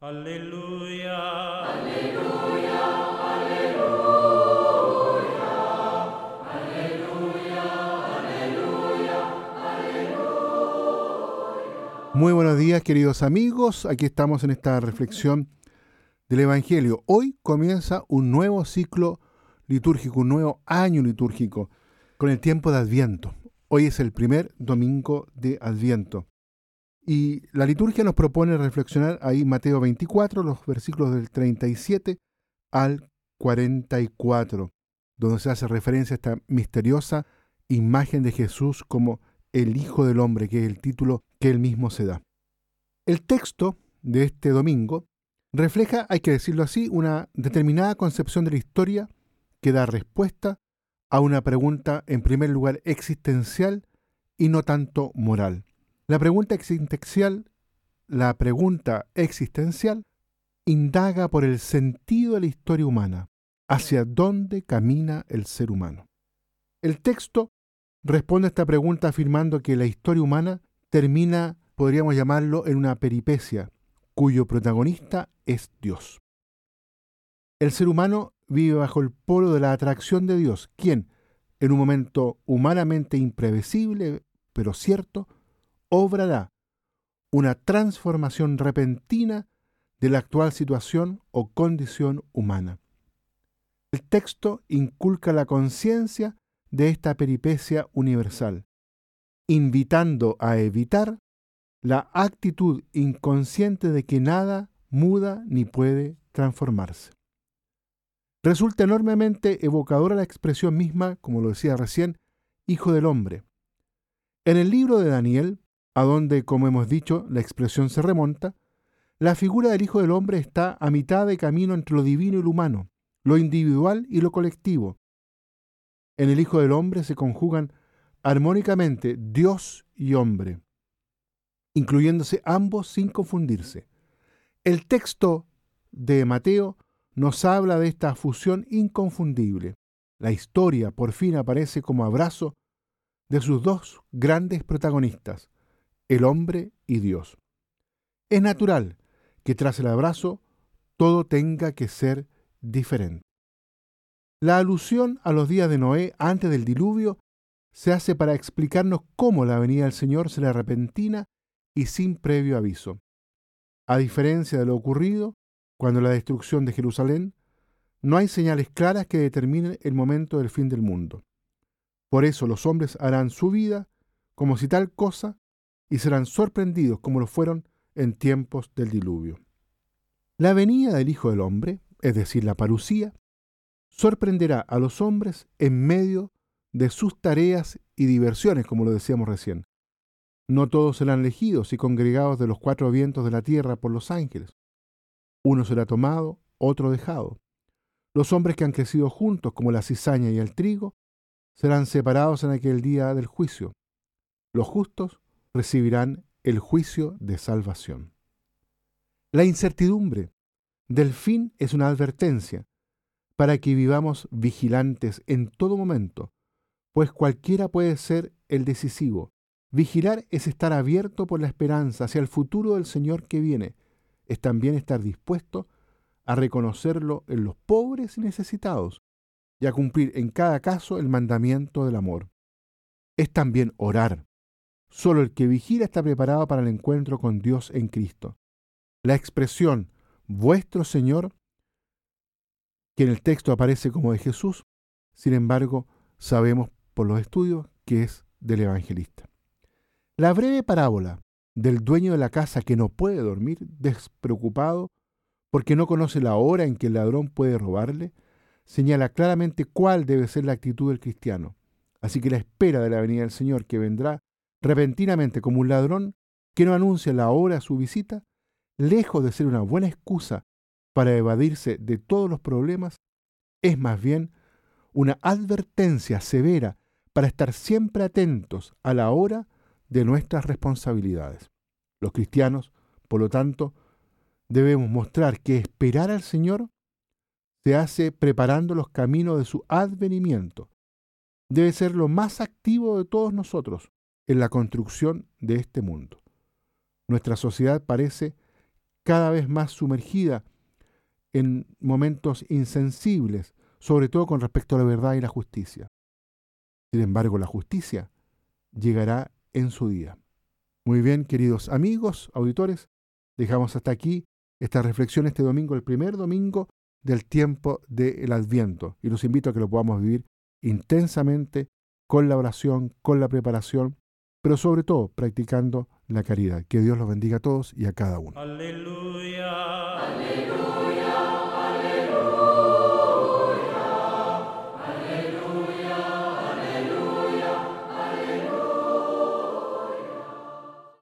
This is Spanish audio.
Aleluya. Aleluya, aleluya, aleluya, aleluya, Muy buenos días, queridos amigos. Aquí estamos en esta reflexión del Evangelio. Hoy comienza un nuevo ciclo litúrgico, un nuevo año litúrgico, con el tiempo de Adviento. Hoy es el primer domingo de Adviento. Y la liturgia nos propone reflexionar ahí Mateo 24, los versículos del 37 al 44, donde se hace referencia a esta misteriosa imagen de Jesús como el Hijo del Hombre, que es el título que él mismo se da. El texto de este domingo refleja, hay que decirlo así, una determinada concepción de la historia que da respuesta a una pregunta, en primer lugar, existencial y no tanto moral. La pregunta existencial, la pregunta existencial, indaga por el sentido de la historia humana, hacia dónde camina el ser humano. El texto responde a esta pregunta afirmando que la historia humana termina, podríamos llamarlo, en una peripecia, cuyo protagonista es Dios. El ser humano vive bajo el polo de la atracción de Dios, quien, en un momento humanamente imprevisible, pero cierto, obrará una transformación repentina de la actual situación o condición humana. El texto inculca la conciencia de esta peripecia universal, invitando a evitar la actitud inconsciente de que nada muda ni puede transformarse. Resulta enormemente evocadora la expresión misma, como lo decía recién, hijo del hombre. En el libro de Daniel, a donde, como hemos dicho, la expresión se remonta, la figura del hijo del hombre está a mitad de camino entre lo divino y lo humano, lo individual y lo colectivo. En el hijo del hombre se conjugan armónicamente Dios y hombre, incluyéndose ambos sin confundirse. El texto de Mateo nos habla de esta fusión inconfundible. La historia por fin aparece como abrazo de sus dos grandes protagonistas, el hombre y Dios. Es natural que tras el abrazo todo tenga que ser diferente. La alusión a los días de Noé antes del diluvio se hace para explicarnos cómo la venida del Señor será repentina y sin previo aviso. A diferencia de lo ocurrido cuando la destrucción de Jerusalén, no hay señales claras que determinen el momento del fin del mundo. Por eso los hombres harán su vida como si tal cosa y serán sorprendidos como lo fueron en tiempos del diluvio. La venida del Hijo del Hombre, es decir, la parucía, sorprenderá a los hombres en medio de sus tareas y diversiones, como lo decíamos recién. No todos serán elegidos y congregados de los cuatro vientos de la tierra por los ángeles. Uno será tomado, otro dejado. Los hombres que han crecido juntos, como la cizaña y el trigo, serán separados en aquel día del juicio. Los justos recibirán el juicio de salvación. La incertidumbre del fin es una advertencia para que vivamos vigilantes en todo momento, pues cualquiera puede ser el decisivo. Vigilar es estar abierto por la esperanza hacia el futuro del Señor que viene, es también estar dispuesto a reconocerlo en los pobres y necesitados y a cumplir en cada caso el mandamiento del amor. Es también orar. Solo el que vigila está preparado para el encuentro con Dios en Cristo. La expresión vuestro Señor, que en el texto aparece como de Jesús, sin embargo, sabemos por los estudios que es del evangelista. La breve parábola del dueño de la casa que no puede dormir, despreocupado, porque no conoce la hora en que el ladrón puede robarle, señala claramente cuál debe ser la actitud del cristiano. Así que la espera de la venida del Señor, que vendrá repentinamente como un ladrón, que no anuncia la hora de su visita, lejos de ser una buena excusa para evadirse de todos los problemas, es más bien una advertencia severa para estar siempre atentos a la hora de nuestras responsabilidades. Los cristianos, por lo tanto, debemos mostrar que esperar al Señor se hace preparando los caminos de su advenimiento. Debe ser lo más activo de todos nosotros en la construcción de este mundo. Nuestra sociedad parece cada vez más sumergida en momentos insensibles, sobre todo con respecto a la verdad y la justicia. Sin embargo, la justicia llegará en su día. Muy bien, queridos amigos, auditores, dejamos hasta aquí esta reflexión este domingo, el primer domingo del tiempo del Adviento, y los invito a que lo podamos vivir intensamente con la oración, con la preparación, pero sobre todo practicando la caridad. Que Dios los bendiga a todos y a cada uno. Aleluya.